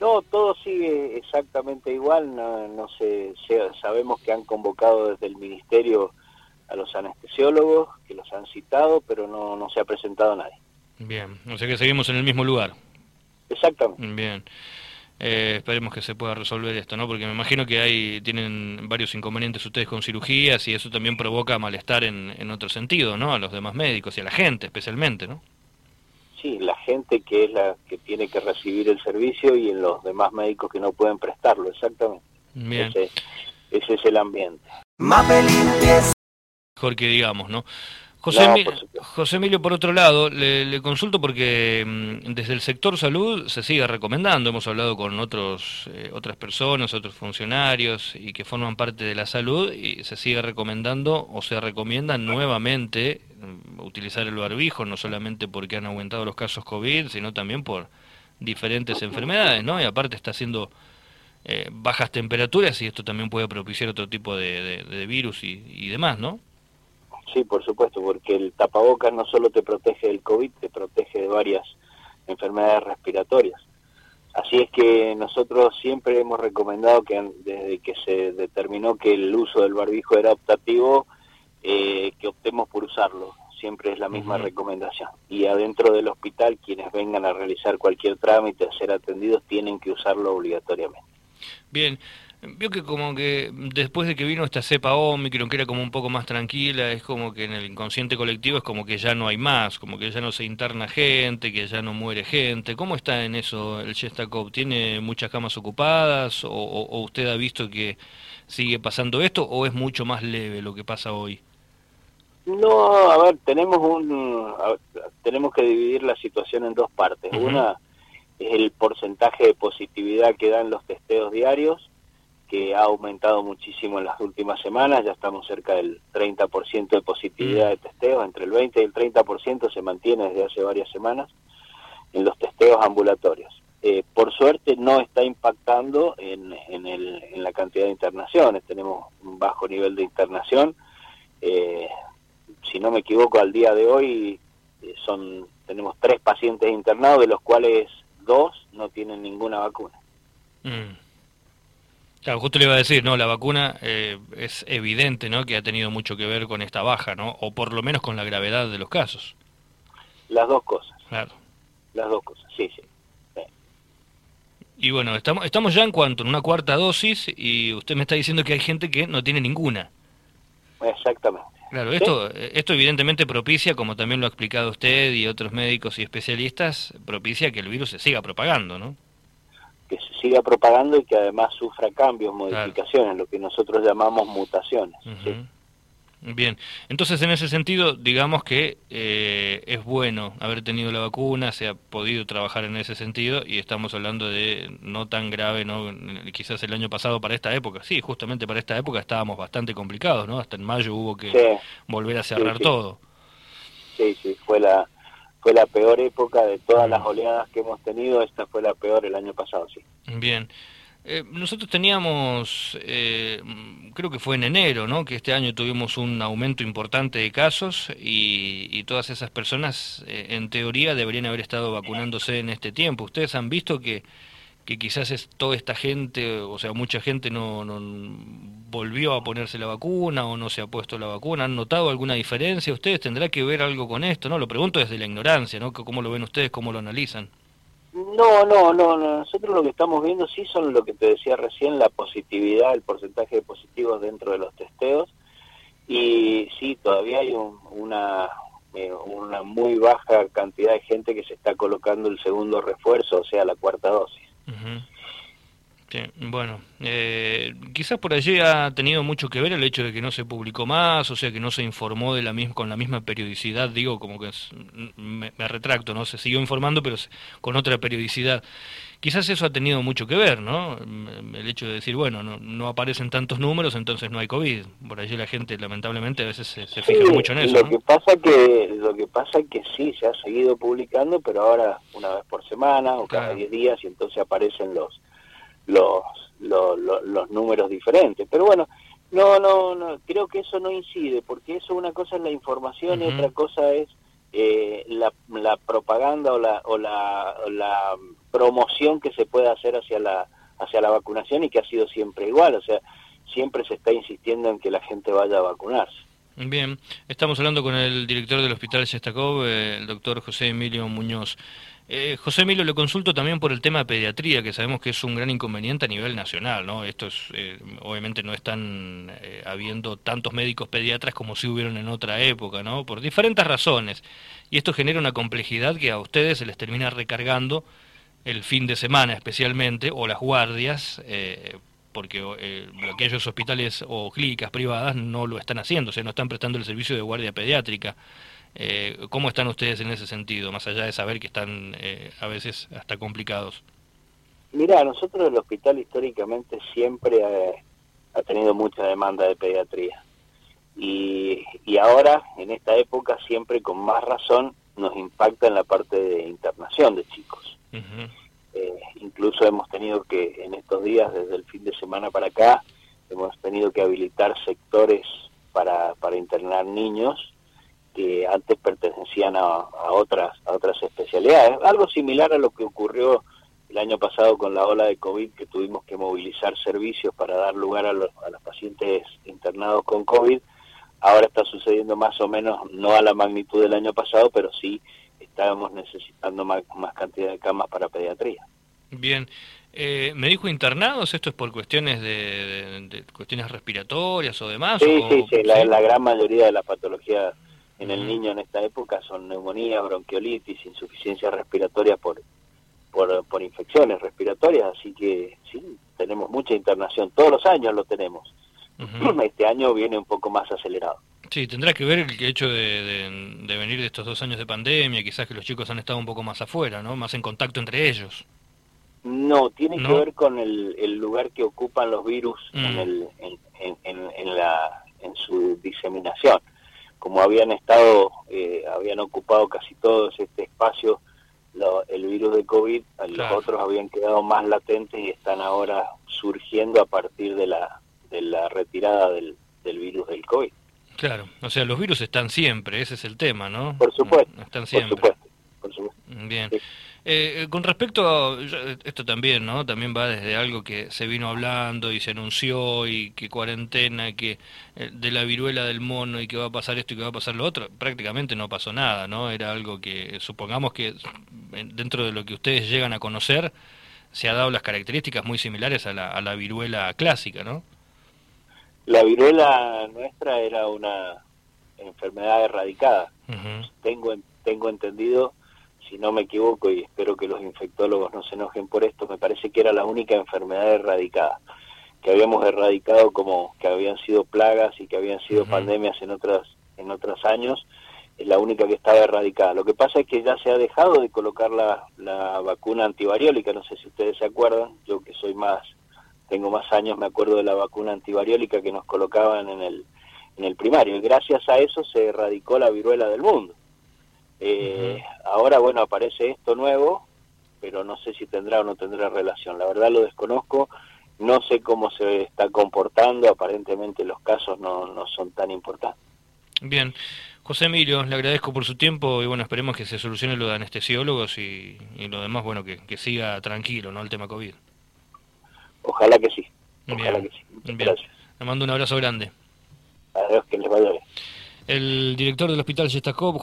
No, todo sigue exactamente igual, no, no sé, sabemos que han convocado desde el Ministerio a los anestesiólogos, que los han citado, pero no, no se ha presentado nadie. Bien, o sea que seguimos en el mismo lugar. Exactamente. Bien. Eh, esperemos que se pueda resolver esto, ¿no? Porque me imagino que hay tienen varios inconvenientes ustedes con cirugías y eso también provoca malestar en, en otro sentido, ¿no? A los demás médicos y a la gente especialmente, ¿no? Sí, la gente que es la que tiene que recibir el servicio y en los demás médicos que no pueden prestarlo, exactamente. Bien. Ese, ese es el ambiente. Mejor que digamos, ¿no? José, Emilio, por otro lado, le, consulto porque mm, desde el sector salud se sigue recomendando, hemos hablado con otros, eh, otras personas, otros funcionarios y que forman parte de la salud y se sigue recomendando o se recomienda nuevamente mm, utilizar el barbijo, no solamente porque han aumentado los casos COVID, sino también por diferentes enfermedades, ¿no? Y aparte está haciendo eh, bajas temperaturas y esto también puede propiciar otro tipo de, virus y, y demás, ¿no? Sí, por supuesto, porque el tapabocas no solo te protege del COVID, te protege de varias enfermedades respiratorias. Así es que nosotros siempre hemos recomendado que desde que se determinó que el uso del barbijo era optativo, eh, que optemos por usarlo. Siempre es la misma recomendación. Y adentro del hospital, quienes vengan a realizar cualquier trámite, a ser atendidos, tienen que usarlo obligatoriamente. Bien, Vio que como que después de que vino esta cepa Omicron, que era como un poco más tranquila, es como que en el inconsciente colectivo es como que ya no hay más, como que ya no se interna gente, que ya no muere gente. ¿Cómo está en eso el Shestakov? ¿Tiene muchas camas ocupadas o, usted ha visto que sigue pasando esto o es mucho más leve lo que pasa hoy? No, a ver, tenemos un tenemos que dividir la situación en dos partes. Una es el porcentaje de positividad que dan los testeos diarios que ha aumentado muchísimo en las últimas semanas, ya estamos cerca del 30% de positividad de testeos, entre el 20 y el 30% se mantiene desde hace varias semanas en los testeos ambulatorios. Eh, por suerte no está impactando en, el, en, la cantidad de internaciones, tenemos un bajo nivel de internación, eh, si no me equivoco al día de hoy eh, son tenemos tres pacientes internados, de los cuales dos no tienen ninguna vacuna. Mm. Claro, justo le iba a decir, no, la vacuna eh, es evidente, ¿no? Que ha tenido mucho que ver con esta baja, ¿no? O por lo menos con la gravedad de los casos. Las dos cosas. Claro. Las dos cosas, sí, sí. Y bueno, estamos, estamos ya en cuanto, en una cuarta dosis, y usted me está diciendo que hay gente que no tiene ninguna. Exactamente. Claro, esto, esto evidentemente propicia, como también lo ha explicado usted y otros médicos y especialistas, propicia que el virus se siga propagando, ¿no? Que se siga propagando y que además sufra cambios, modificaciones, lo que nosotros llamamos mutaciones. Bien, entonces en ese sentido, digamos que eh, es bueno haber tenido la vacuna, se ha podido trabajar en ese sentido y estamos hablando de no tan grave, no quizás el año pasado para esta época, sí, justamente para esta época estábamos bastante complicados, ¿no? Hasta en mayo hubo que volver a cerrar todo. Sí, sí, fue la, fue la peor época de todas las oleadas que hemos tenido, esta fue la peor el año pasado, sí. Bien. Eh, nosotros teníamos, eh, creo que fue en enero, ¿no? Que este año tuvimos un aumento importante de casos y, todas esas personas, eh, en teoría, deberían haber estado vacunándose en este tiempo. ¿Ustedes han visto que que quizás es toda esta gente, o sea, mucha gente no, no, volvió a ponerse la vacuna o no se ha puesto la vacuna. ¿Han notado alguna diferencia? ¿Ustedes tendrá que ver algo con esto? no Lo pregunto desde la ignorancia, ¿no? ¿Cómo lo ven ustedes? ¿Cómo lo analizan? No, no, no, Nosotros lo que estamos viendo sí son lo que te decía recién, la positividad, el porcentaje de positivos dentro de los testeos. Y sí, todavía hay una, eh, una muy baja cantidad de gente que se está colocando el segundo refuerzo, o sea, la cuarta dosis Mm-hmm. Bueno, eh, quizás por allí ha tenido mucho que ver el hecho de que no se publicó más, o sea, que no se informó de la misma, con la misma periodicidad, digo, como que me, retracto, ¿no? Se siguió informando, pero con otra periodicidad. Quizás eso ha tenido mucho que ver, ¿no? El hecho de decir, bueno, no, aparecen tantos números, entonces no hay COVID. Por allí la gente, lamentablemente, a veces se, fija mucho en eso. Lo que pasa que lo que pasa que sí se ha seguido publicando, pero ahora una vez por semana o cada 10 días y entonces aparecen los los, los, números diferentes. Pero bueno, no, no, no, creo que eso no incide, porque eso una cosa es la información y otra cosa es eh, la, la, propaganda o la, o la, la promoción que se puede hacer hacia la hacia la vacunación y que ha sido siempre igual, o sea, siempre se está insistiendo en que la gente vaya a vacunarse. Bien, estamos hablando con el director del Hospital Sestakov, eh, el doctor José Emilio Muñoz. Eh, José Emilio, le consulto también por el tema de pediatría, que sabemos que es un gran inconveniente a nivel nacional, ¿no? Esto es, eh, obviamente no están habiendo tantos médicos pediatras como si hubieron en otra época, ¿no? Por diferentes razones. Y esto genera una complejidad que a ustedes se les termina recargando el fin de semana especialmente, o las guardias, porque eh, aquellos hospitales o clínicas privadas no lo están haciendo, o sea, no están prestando el servicio de guardia pediátrica. Eh, ¿Cómo están ustedes en ese sentido, más allá de saber que están eh, a veces hasta complicados? Mira, nosotros el hospital históricamente siempre ha, tenido mucha demanda de pediatría. Y, y ahora, en esta época, siempre con más razón nos impacta en la parte de internación de chicos. Eh, incluso hemos tenido que, en estos días, desde el fin de semana para acá, hemos tenido que habilitar sectores para, para internar niños que antes pertenecían a, otras a otras especialidades. Algo similar a lo que ocurrió el año pasado con la ola de COVID, que tuvimos que movilizar servicios para dar lugar a, los, a los pacientes internados con COVID. Ahora está sucediendo más o menos, no a la magnitud del año pasado, pero sí estábamos necesitando más, más cantidad de camas para pediatría. Bien, eh, ¿me dijo internados? ¿Esto es por cuestiones de, cuestiones respiratorias o demás? Sí, sí, sí, la, gran mayoría de las patologías en el niño en esta época son neumonía, bronquiolitis, insuficiencia respiratoria por, por, por infecciones respiratorias, así que sí, tenemos mucha internación, todos los años lo tenemos. Este año viene un poco más acelerado. Sí, tendrá que ver el hecho de, venir de estos dos años de pandemia, quizás que los chicos han estado un poco más afuera, ¿no? Más en contacto entre ellos. No, tiene que ver con el, lugar que ocupan los virus en, mm. el, en, la, en su diseminación. Como habían estado, eh, habían ocupado casi todos este espacio, el virus de COVID, los otros habían quedado más latentes y están ahora surgiendo a partir de la, de la retirada del, del virus del COVID. Claro, o sea, los virus están siempre, ese es el tema, ¿no? Por supuesto. Están siempre. Por supuesto, Bien. Eh, eh, con respecto a esto también, ¿no? También va desde algo que se vino hablando y se anunció y que cuarentena, que eh, de la viruela del mono y que va a pasar esto y que va a pasar lo otro, prácticamente no pasó nada, ¿no? Era algo que supongamos que dentro de lo que ustedes llegan a conocer se ha dado las características muy similares a la, a la viruela clásica, ¿no? La viruela nuestra era una enfermedad erradicada. Tengo tengo entendido, si no me equivoco y espero que los infectólogos no se enojen por esto, me parece que era la única enfermedad erradicada que habíamos erradicado como que habían sido plagas y que habían sido pandemias en otras en otros años, es la única que estaba erradicada. Lo que pasa es que ya se ha dejado de colocar la, la vacuna antivariólica, no sé si ustedes se acuerdan, yo que soy más tengo más años, me acuerdo de la vacuna antivariólica que nos colocaban en el, en el primario, y gracias a eso se erradicó la viruela del mundo. Eh, ahora, bueno, aparece esto nuevo, pero no sé si tendrá o no tendrá relación. La verdad lo desconozco, no sé cómo se está comportando, aparentemente los casos no, no son tan importantes. Bien. José Emilio, le agradezco por su tiempo y bueno, esperemos que se solucione lo de anestesiólogos y, y lo demás, bueno, que, que siga tranquilo, ¿no? El tema COVID. Ojalá que sí. Ojalá que sí. Gracias. Le mando un abrazo grande. Adiós, que les vaya bien. El director del hospital Yestakov,